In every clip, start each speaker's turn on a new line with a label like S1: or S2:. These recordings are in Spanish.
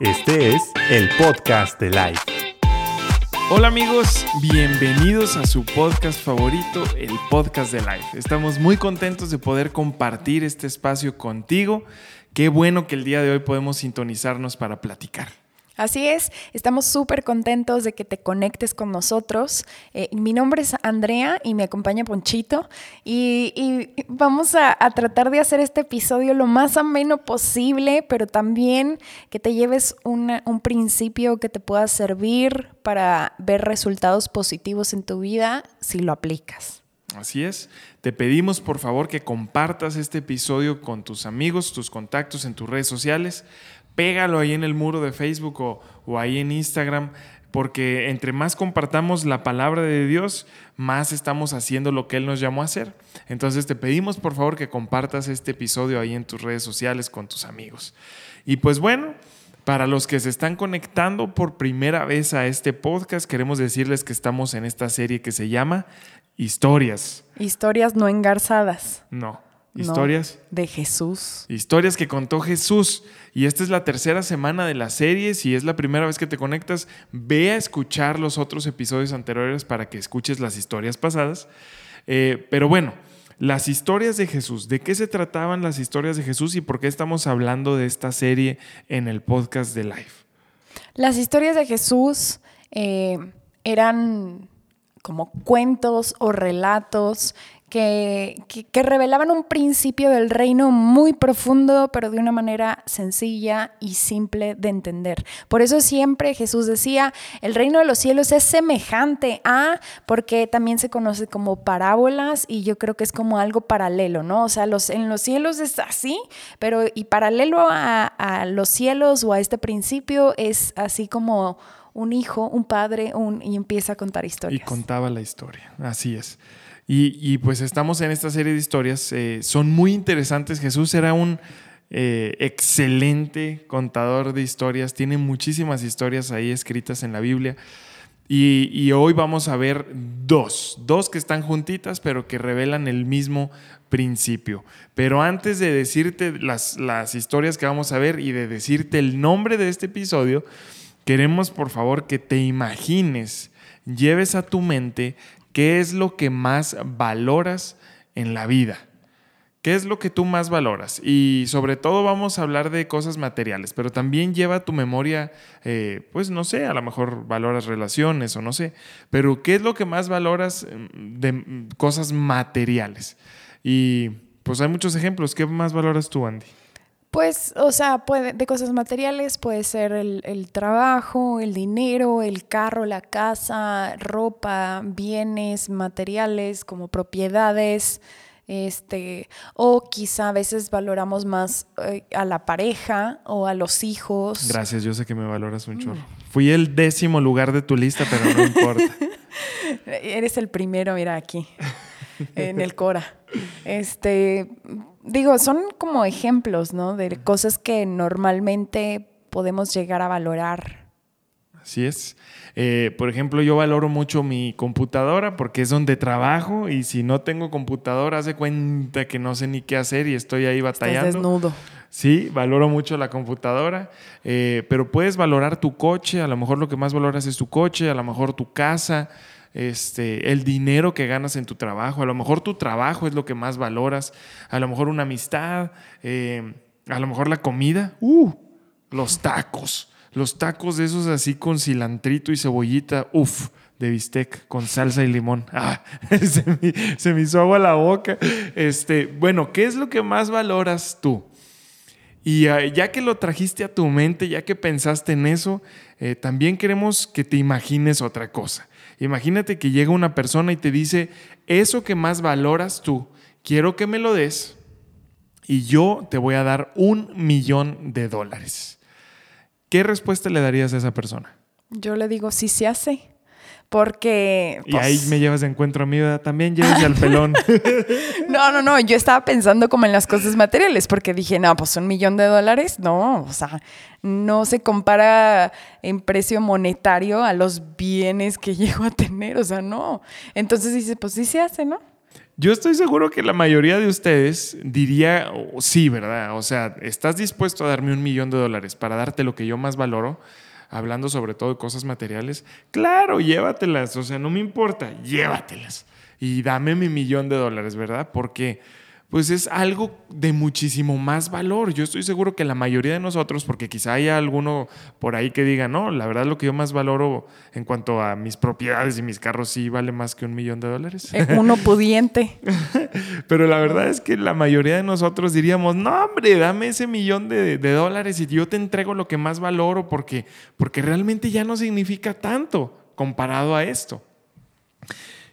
S1: Este es el podcast de Life.
S2: Hola amigos, bienvenidos a su podcast favorito, el podcast de Life. Estamos muy contentos de poder compartir este espacio contigo. Qué bueno que el día de hoy podemos sintonizarnos para platicar.
S3: Así es, estamos súper contentos de que te conectes con nosotros. Eh, mi nombre es Andrea y me acompaña Ponchito y, vamos a, tratar de hacer este episodio lo más ameno posible, pero también que te lleves un principio que te pueda servir para ver resultados positivos en tu vida si lo aplicas.
S2: Así es. Te pedimos por favor que compartas este episodio con tus amigos, tus contactos en tus redes sociales pégalo ahí en el muro de Facebook o, ahí en Instagram, porque entre más compartamos la palabra de Dios, más estamos haciendo lo que Él nos llamó a hacer. Entonces te pedimos por favor que compartas este episodio ahí en tus redes sociales con tus amigos. Y pues bueno, para los que se están conectando por primera vez a este podcast, queremos decirles que estamos en esta serie que se llama Historias.
S3: Historias no engarzadas.
S2: No. Historias.
S3: de Jesús.
S2: Historias que contó Jesús. Y esta es la tercera semana de la serie. Si es la primera vez que te conectas, ve a escuchar los otros episodios anteriores para que escuches las historias pasadas. Eh, pero bueno, las historias de Jesús. ¿De qué se trataban las historias de Jesús y por qué estamos hablando de esta serie en el podcast de Life?
S3: Las historias de Jesús eh, eran como cuentos o relatos que, revelaban un principio del reino muy profundo, pero de una manera sencilla y simple de entender. Por eso siempre Jesús decía, el reino de los cielos es semejante a, porque también se conoce como parábolas y yo creo que es como algo paralelo, ¿no? O sea, los, en los cielos es así, pero y paralelo a, los cielos o a este principio es así como un hijo, un padre, un, y empieza a contar historias.
S2: Y contaba la historia, así es. Y, pues estamos en esta serie de historias. Eh, son muy interesantes. Jesús era un eh, excelente contador de historias. Tiene muchísimas historias ahí escritas en la Biblia. Y, hoy vamos a ver dos, dos que están juntitas, pero que revelan el mismo principio. Pero antes de decirte las, las historias que vamos a ver y de decirte el nombre de este episodio, queremos por favor que te imagines, lleves a tu mente ¿Qué es lo que más valoras en la vida? ¿Qué es lo que tú más valoras? Y sobre todo vamos a hablar de cosas materiales, pero también lleva tu memoria, eh, pues no sé, a lo mejor valoras relaciones o no sé, pero ¿qué es lo que más valoras mm, de mm, cosas materiales? Y pues hay muchos ejemplos. ¿Qué más valoras tú, Andy?
S3: Pues, o sea, puede, de cosas materiales puede ser el, trabajo, el dinero, el carro, la casa, ropa, bienes materiales como propiedades, este, o quizá a veces valoramos más eh, a la pareja o a los hijos.
S2: Gracias, yo sé que me valoras un chorro. Fui el décimo lugar de tu lista, pero no importa.
S3: Eres el primero, mira aquí, en el Cora. Este, digo, son como ejemplos, ¿no? De cosas que normalmente podemos llegar a valorar.
S2: Así es. Eh, por ejemplo, yo valoro mucho mi computadora porque es donde trabajo y si no tengo computadora, hace cuenta que no sé ni qué hacer y estoy ahí batallando.
S3: Estás desnudo.
S2: Sí, valoro mucho la computadora, eh, pero puedes valorar tu coche, a lo mejor lo que más valoras es tu coche, a lo mejor tu casa, este, el dinero que ganas en tu trabajo, a lo mejor tu trabajo es lo que más valoras, a lo mejor una amistad, eh, a lo mejor la comida, uh, los tacos, los tacos de esos así con cilantrito y cebollita, uff, de bistec con salsa y limón. Ah, se, me, hizo agua la boca. Este, bueno, ¿qué es lo que más valoras tú? Y ah, ya que lo trajiste a tu mente, ya que pensaste en eso, eh, también queremos que te imagines otra cosa. Imagínate que llega una persona y te dice, eso que más valoras tú, quiero que me lo des y yo te voy a dar un millón de dólares. ¿Qué respuesta le darías a esa persona?
S3: Yo le digo, sí se hace. Porque.
S2: y ahí pues me llevas de encuentro a mí, también llevas al pelón.
S3: no, no, no. Yo estaba pensando como en las cosas materiales, porque dije, no, pues un millón de dólares, no. O sea, no se compara en precio monetario a los bienes que llego a tener. O sea, no. Entonces dice, pues sí se hace, ¿no?
S2: Yo estoy seguro que la mayoría de ustedes diría, oh, sí, ¿verdad? O sea, ¿estás dispuesto a darme un millón de dólares para darte lo que yo más valoro? Hablando sobre todo de cosas materiales. Claro, llévatelas. O sea, no me importa, llévatelas. Y dame mi millón de dólares, ¿verdad? Porque pues es algo de muchísimo más valor. Yo estoy seguro que la mayoría de nosotros, porque quizá haya alguno por ahí que diga, no, la verdad lo que yo más valoro en cuanto a mis propiedades y mis carros sí vale más que un millón de dólares.
S3: Eh, uno pudiente.
S2: Pero la verdad es que la mayoría de nosotros diríamos, no, hombre, dame ese millón de, de dólares y yo te entrego lo que más valoro porque, porque realmente ya no significa tanto comparado a esto.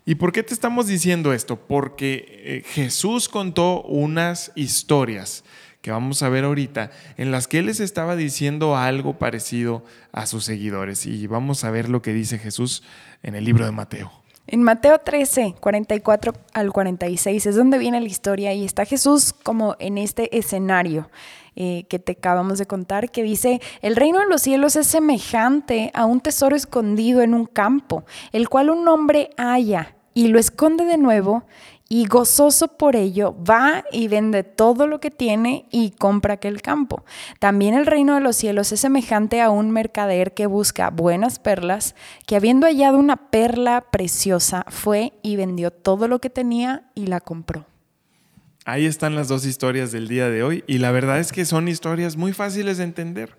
S2: ¿Y por qué te estamos diciendo esto? Porque eh, Jesús contó unas historias que vamos a ver ahorita, en las que Él les estaba diciendo algo parecido a sus seguidores. Y vamos a ver lo que dice Jesús en el libro de Mateo.
S3: En Mateo 13, 44 al 46 es donde viene la historia y está Jesús como en este escenario eh, que te acabamos de contar, que dice, el reino de los cielos es semejante a un tesoro escondido en un campo, el cual un hombre halla y lo esconde de nuevo y gozoso por ello va y vende todo lo que tiene y compra aquel campo. También el reino de los cielos es semejante a un mercader que busca buenas perlas, que habiendo hallado una perla preciosa, fue y vendió todo lo que tenía y la compró.
S2: Ahí están las dos historias del día de hoy y la verdad es que son historias muy fáciles de entender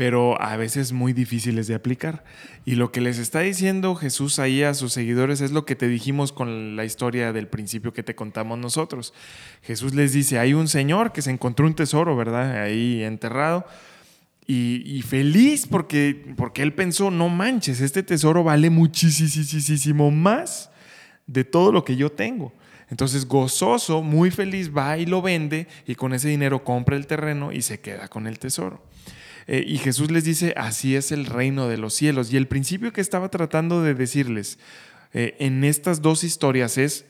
S2: pero a veces muy difíciles de aplicar. Y lo que les está diciendo Jesús ahí a sus seguidores es lo que te dijimos con la historia del principio que te contamos nosotros. Jesús les dice, hay un señor que se encontró un tesoro, ¿verdad? Ahí enterrado. Y, feliz porque, porque él pensó, no manches, este tesoro vale muchísimo más de todo lo que yo tengo. Entonces, gozoso, muy feliz, va y lo vende y con ese dinero compra el terreno y se queda con el tesoro. Eh, y Jesús les dice, así es el reino de los cielos. Y el principio que estaba tratando de decirles eh, en estas dos historias es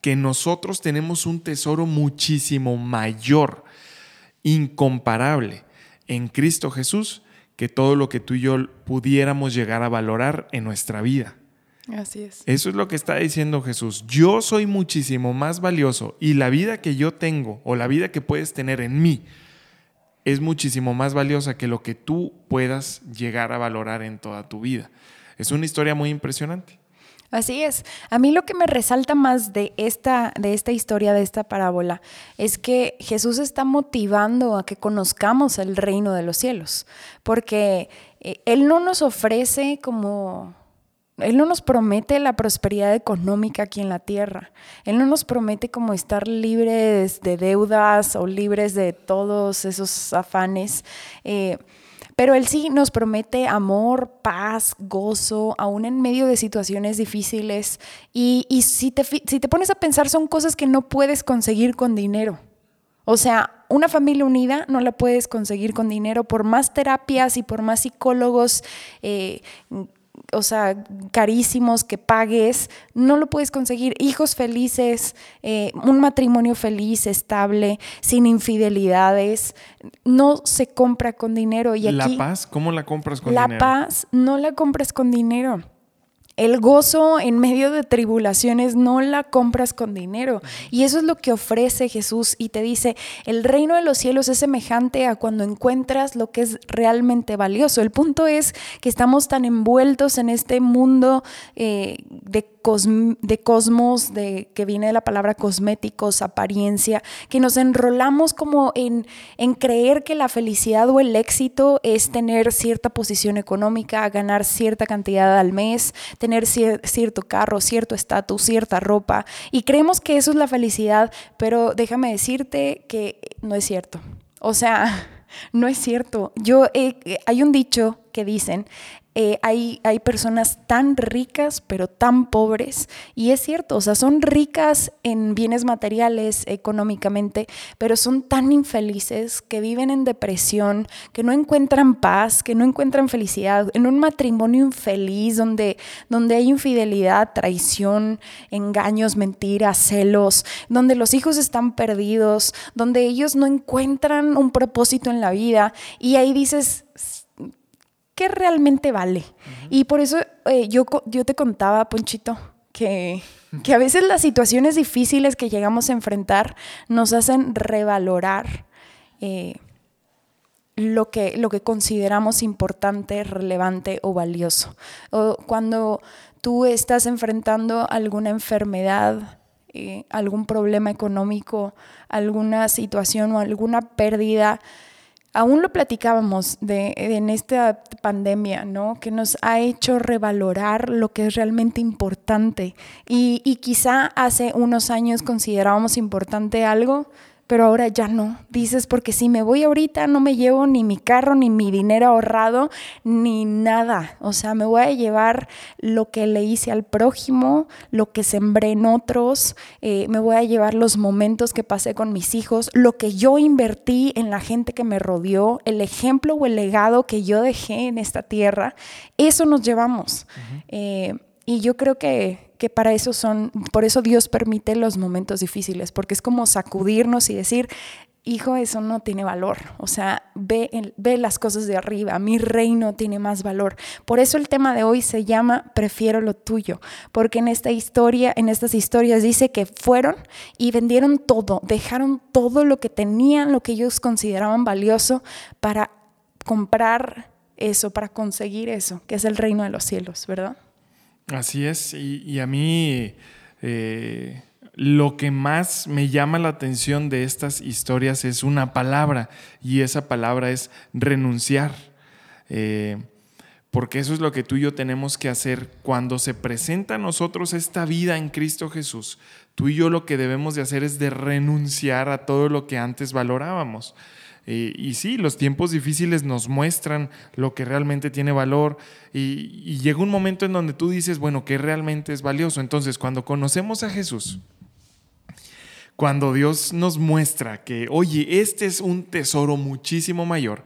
S2: que nosotros tenemos un tesoro muchísimo mayor, incomparable, en Cristo Jesús, que todo lo que tú y yo pudiéramos llegar a valorar en nuestra vida.
S3: Así es.
S2: Eso es lo que está diciendo Jesús. Yo soy muchísimo más valioso y la vida que yo tengo o la vida que puedes tener en mí es muchísimo más valiosa que lo que tú puedas llegar a valorar en toda tu vida. Es una historia muy impresionante.
S3: Así es. A mí lo que me resalta más de esta, de esta historia, de esta parábola, es que Jesús está motivando a que conozcamos el reino de los cielos, porque eh, Él no nos ofrece como él no nos promete la prosperidad económica aquí en la tierra. Él no nos promete como estar libres de deudas o libres de todos esos afanes. Eh, pero Él sí nos promete amor, paz, gozo, aún en medio de situaciones difíciles. Y, si, te, si te pones a pensar, son cosas que no puedes conseguir con dinero. O sea, una familia unida no la puedes conseguir con dinero, por más terapias y por más psicólogos eh, o sea, carísimos que pagues, no lo puedes conseguir. Hijos felices, eh, un matrimonio feliz, estable, sin infidelidades, no se compra con dinero. Y
S2: ¿La paz? ¿Cómo la compras con
S3: dinero?
S2: La
S3: paz no la compras con dinero. El gozo en medio de tribulaciones no la compras con dinero. Y eso es lo que ofrece Jesús y te dice, el reino de los cielos es semejante a cuando encuentras lo que es realmente valioso. El punto es que estamos tan envueltos en este mundo eh, de de cosmos, de, que viene de la palabra cosméticos, apariencia, que nos enrolamos como en, en creer que la felicidad o el éxito es tener cierta posición económica, ganar cierta cantidad al mes, tener cierto carro, cierto estatus, cierta ropa, y creemos que eso es la felicidad, pero déjame decirte que no es cierto. O sea, no es cierto. Yo, hay un dicho que dicen, eh, hay, hay, personas tan ricas pero tan pobres. Y es cierto, o sea, son ricas en bienes materiales económicamente, pero son tan infelices que viven en depresión, que no encuentran paz, que no encuentran felicidad, en un matrimonio infeliz donde, donde hay infidelidad, traición, engaños, mentiras, celos, donde los hijos están perdidos, donde ellos no encuentran un propósito en la vida y ahí dices, qué realmente vale. Y por eso eh, yo, yo te contaba, Ponchito, que, que a veces las situaciones difíciles que llegamos a enfrentar nos hacen revalorar eh, lo, que, lo que consideramos importante, relevante o valioso. O cuando tú estás enfrentando alguna enfermedad, eh, algún problema económico, alguna situación o alguna pérdida, aún lo platicábamos de, en esta pandemia, ¿no? Que nos ha hecho revalorar lo que es realmente importante. Y, y quizá hace unos años considerábamos importante algo pero ahora ya no. Dices, porque si me voy ahorita no me llevo ni mi carro, ni mi dinero ahorrado, ni nada. O sea, me voy a llevar lo que le hice al prójimo, lo que sembré en otros, eh, me voy a llevar los momentos que pasé con mis hijos, lo que yo invertí en la gente que me rodeó, el ejemplo o el legado que yo dejé en esta tierra. Eso nos llevamos. Eh, y yo creo que que para eso son, por eso Dios permite los momentos difíciles, porque es como sacudirnos y decir, hijo, eso no tiene valor. O sea, ve, ve las cosas de arriba, mi reino tiene más valor. Por eso el tema de hoy se llama Prefiero lo tuyo, porque en esta historia, en estas historias dice que fueron y vendieron todo, dejaron todo lo que tenían, lo que ellos consideraban valioso para comprar eso, para conseguir eso, que es el reino de los cielos, ¿verdad?
S2: Así es, y, a mí eh, lo que más me llama la atención de estas historias es una palabra, y esa palabra es renunciar. Eh, porque eso es lo que tú y yo tenemos que hacer cuando se presenta a nosotros esta vida en Cristo Jesús. Tú y yo lo que debemos de hacer es de renunciar a todo lo que antes valorábamos. Y sí, los tiempos difíciles nos muestran lo que realmente tiene valor y, llega un momento en donde tú dices, bueno, ¿qué realmente es valioso? Entonces, cuando conocemos a Jesús, cuando Dios nos muestra que, oye, este es un tesoro muchísimo mayor,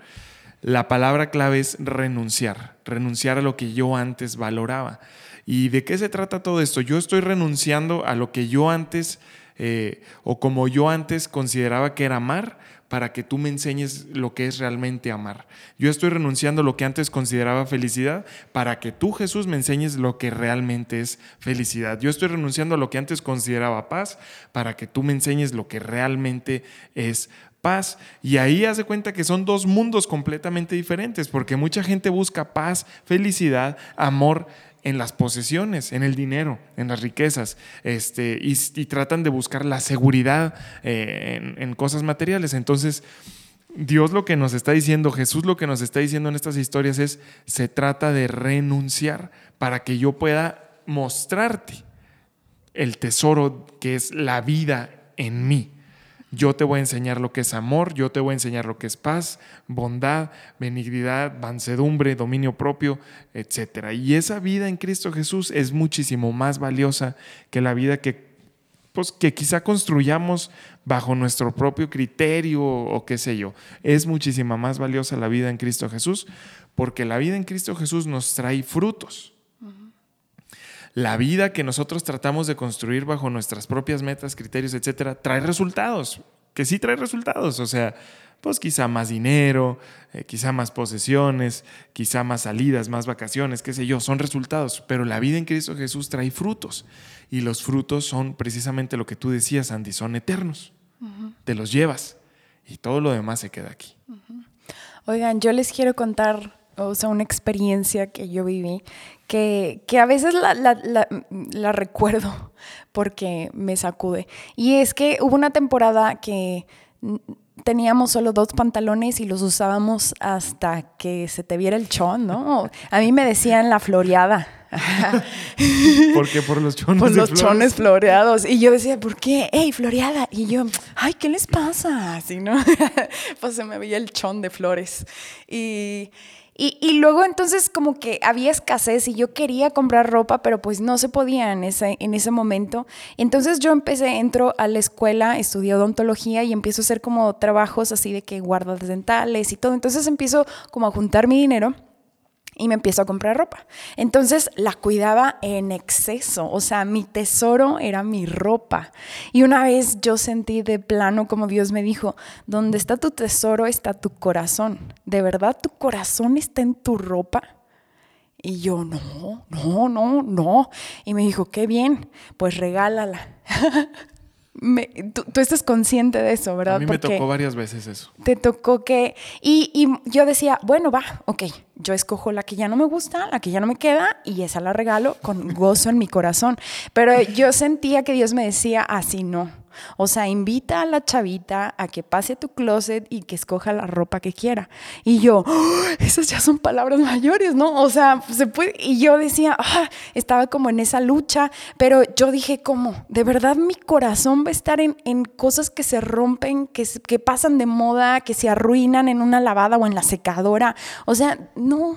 S2: la palabra clave es renunciar, renunciar a lo que yo antes valoraba. ¿Y de qué se trata todo esto? Yo estoy renunciando a lo que yo antes, eh, o como yo antes consideraba que era amar, para que tú me enseñes lo que es realmente amar. Yo estoy renunciando a lo que antes consideraba felicidad para que tú, Jesús, me enseñes lo que realmente es felicidad. Yo estoy renunciando a lo que antes consideraba paz para que tú me enseñes lo que realmente es paz. Y ahí hace cuenta que son dos mundos completamente diferentes, porque mucha gente busca paz, felicidad, amor en las posesiones, en el dinero, en las riquezas, este, y, tratan de buscar la seguridad eh, en, cosas materiales. Entonces, Dios lo que nos está diciendo, Jesús lo que nos está diciendo en estas historias es, se trata de renunciar para que yo pueda mostrarte el tesoro que es la vida en mí. Yo te voy a enseñar lo que es amor, yo te voy a enseñar lo que es paz, bondad, benignidad, mansedumbre, dominio propio, etc. Y esa vida en Cristo Jesús es muchísimo más valiosa que la vida que, pues, que quizá construyamos bajo nuestro propio criterio o qué sé yo. Es muchísima más valiosa la vida en Cristo Jesús porque la vida en Cristo Jesús nos trae frutos. La vida que nosotros tratamos de construir bajo nuestras propias metas, criterios, etcétera, trae resultados, que sí trae resultados. O sea, pues quizá más dinero, eh, quizá más posesiones, quizá más salidas, más vacaciones, qué sé yo, son resultados. Pero la vida en Cristo Jesús trae frutos. Y los frutos son precisamente lo que tú decías, Andy, son eternos. Te los llevas y todo lo demás se queda aquí.
S3: Oigan, yo les quiero contar o sea, una experiencia que yo viví, que, que a veces la, la, la, recuerdo porque me sacude. Y es que hubo una temporada que teníamos solo dos pantalones y los usábamos hasta que se te viera el chón, ¿no? A mí me decían la floreada.
S2: ¿Por qué? Por los chones.
S3: Por los chones floreados. Y yo decía, ¿por qué? ¡Ey, floreada! Y yo, ¡ay, qué les pasa! Así, ¿no? pues se me veía el chón de flores. Y, y, luego entonces como que había escasez y yo quería comprar ropa, pero pues no se podía en ese, en ese momento. Entonces yo empecé, entro a la escuela, estudio odontología y empiezo a hacer como trabajos así de que guardas dentales y todo. Entonces empiezo como a juntar mi dinero y me empiezo a comprar ropa. Entonces la cuidaba en exceso, o sea, mi tesoro era mi ropa. Y una vez yo sentí de plano como Dios me dijo, donde está tu tesoro está tu corazón. ¿De verdad tu corazón está en tu ropa? Y yo, no, no, no, no. Y me dijo, qué bien, pues regálala. Me, tú, tú, estás consciente de eso, ¿verdad?
S2: A mí me Porque tocó varias veces eso.
S3: Te tocó que... Y, y, yo decía, bueno, va, ok, yo escojo la que ya no me gusta, la que ya no me queda, y esa la regalo con gozo en mi corazón. Pero yo sentía que Dios me decía, así no o sea, invita a la chavita a que pase tu closet y que escoja la ropa que quiera. Y yo, ¡Oh! esas ya son palabras mayores, ¿no? O sea, se puede. Y yo decía, ah, estaba como en esa lucha, pero yo dije, ¿cómo? ¿De verdad mi corazón va a estar en, en cosas que se rompen, que, que pasan de moda, que se arruinan en una lavada o en la secadora? O sea, no.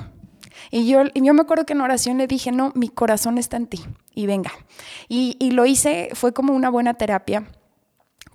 S3: Y yo, yo me acuerdo que en oración le dije, no, mi corazón está en ti y venga. Y, y lo hice, fue como una buena terapia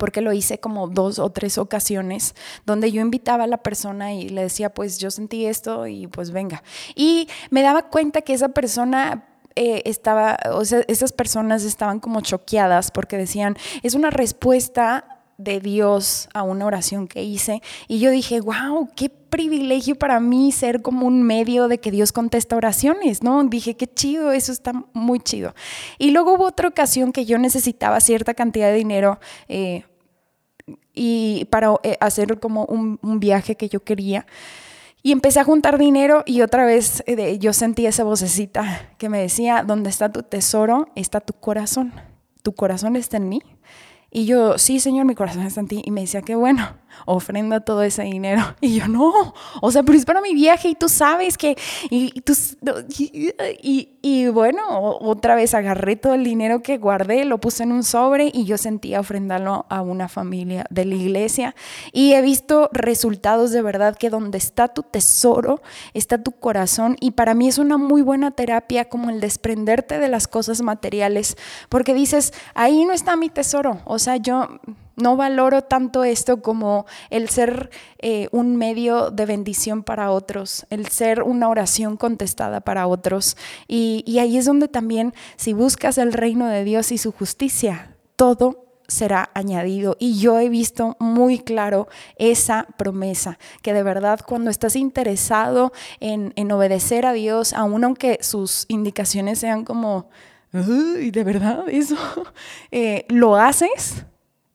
S3: porque lo hice como dos o tres ocasiones, donde yo invitaba a la persona y le decía, pues yo sentí esto y pues venga. Y me daba cuenta que esa persona eh, estaba, o sea, esas personas estaban como choqueadas porque decían, es una respuesta de Dios a una oración que hice. Y yo dije, wow, qué privilegio para mí ser como un medio de que Dios contesta oraciones, ¿no? Dije, qué chido, eso está muy chido. Y luego hubo otra ocasión que yo necesitaba cierta cantidad de dinero. Eh, y para eh, hacer como un, viaje que yo quería. Y empecé a juntar dinero y otra vez eh, yo sentí esa vocecita que me decía, donde está tu tesoro, está tu corazón. Tu corazón está en mí. Y yo, sí, Señor, mi corazón está en ti. Y me decía, qué bueno ofrenda todo ese dinero. Y yo, no, o sea, pero es para mi viaje y tú sabes que, y, bueno, otra vez agarré todo el dinero que guardé, lo puse en un sobre y yo sentía ofrendarlo a una familia de la iglesia. Y he visto resultados de verdad que donde está tu tesoro, está tu corazón. Y para mí es una muy buena terapia como el desprenderte de las cosas materiales, porque dices, ahí no está mi tesoro. O sea, yo no valoro tanto esto como el ser eh, un medio de bendición para otros, el ser una oración contestada para otros. Y, ahí es donde también, si buscas el reino de Dios y su justicia, todo será añadido. Y yo he visto muy claro esa promesa, que de verdad cuando estás interesado en, en obedecer a Dios, aun aunque sus indicaciones sean como, y de verdad eso, eh, lo haces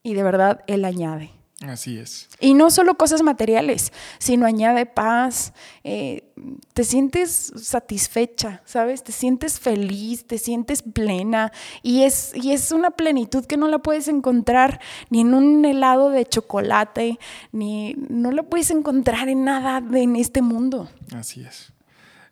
S3: y de verdad Él añade.
S2: Así es.
S3: Y no solo cosas materiales, sino añade paz, eh, te sientes satisfecha, ¿sabes? Te sientes feliz, te sientes plena y es, y es una plenitud que no la puedes encontrar ni en un helado de chocolate, ni no la puedes encontrar en nada en este mundo.
S2: Así es.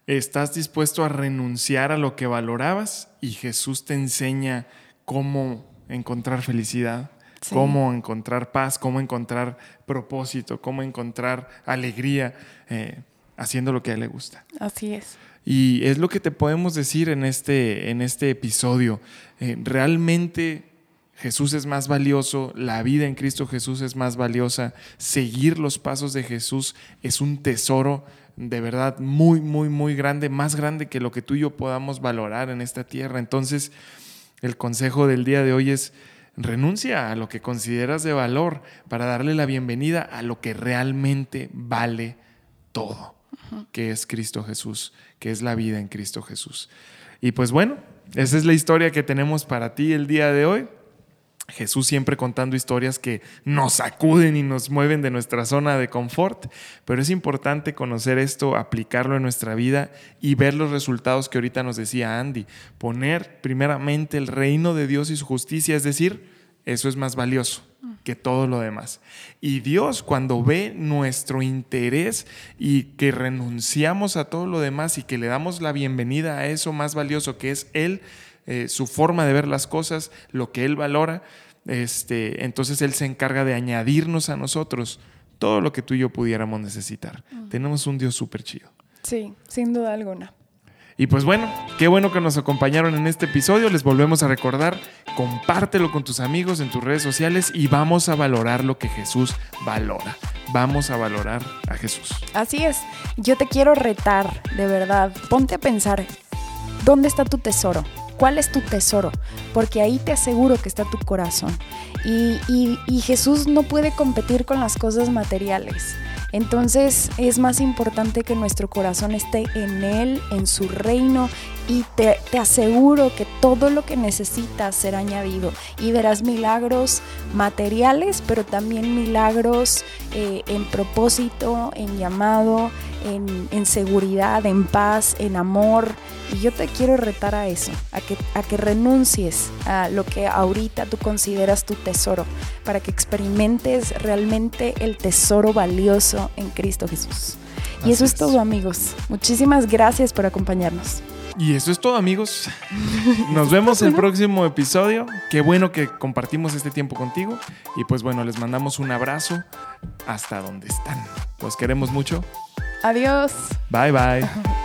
S2: Estás dispuesto a renunciar a lo que valorabas y Jesús te enseña cómo encontrar felicidad cómo encontrar paz, cómo encontrar propósito, cómo encontrar alegría eh, haciendo lo que a él le gusta.
S3: Así es.
S2: Y es lo que te podemos decir en este, en este episodio. Eh, realmente Jesús es más valioso, la vida en Cristo Jesús es más valiosa, seguir los pasos de Jesús es un tesoro de verdad muy, muy, muy grande, más grande que lo que tú y yo podamos valorar en esta tierra. Entonces, el consejo del día de hoy es Renuncia a lo que consideras de valor para darle la bienvenida a lo que realmente vale todo, que es Cristo Jesús, que es la vida en Cristo Jesús. Y pues bueno, esa es la historia que tenemos para ti el día de hoy. Jesús siempre contando historias que nos sacuden y nos mueven de nuestra zona de confort, pero es importante conocer esto, aplicarlo en nuestra vida y ver los resultados que ahorita nos decía Andy. Poner primeramente el reino de Dios y su justicia, es decir, eso es más valioso que todo lo demás. Y Dios cuando ve nuestro interés y que renunciamos a todo lo demás y que le damos la bienvenida a eso más valioso que es Él, eh, su forma de ver las cosas, lo que Él valora, este, entonces Él se encarga de añadirnos a nosotros todo lo que tú y yo pudiéramos necesitar. Tenemos un Dios súper chido.
S3: Sí, sin duda alguna.
S2: Y pues bueno, qué bueno que nos acompañaron en este episodio. Les volvemos a recordar, compártelo con tus amigos en tus redes sociales y vamos a valorar lo que Jesús valora. Vamos a valorar a Jesús.
S3: Así es. Yo te quiero retar, de verdad. Ponte a pensar, ¿dónde está tu tesoro? ¿Cuál es tu tesoro? Porque ahí te aseguro que está tu corazón. Y, Jesús no puede competir con las cosas materiales. Entonces es más importante que nuestro corazón esté en Él, en su reino, y te, te, aseguro que todo lo que necesitas será añadido y verás milagros materiales, pero también milagros eh, en propósito, en llamado, en, en, seguridad, en paz, en amor. Y yo te quiero retar a eso, a que, a que renuncies a lo que ahorita tú consideras tu tesoro, para que experimentes realmente el tesoro valioso en Cristo Jesús. Y Así eso es, es todo amigos. Muchísimas gracias por acompañarnos.
S2: Y eso es todo, amigos. Nos vemos el próximo episodio. Qué bueno que compartimos este tiempo contigo. Y pues bueno, les mandamos un abrazo hasta donde están. Los queremos mucho.
S3: Adiós.
S2: Bye bye.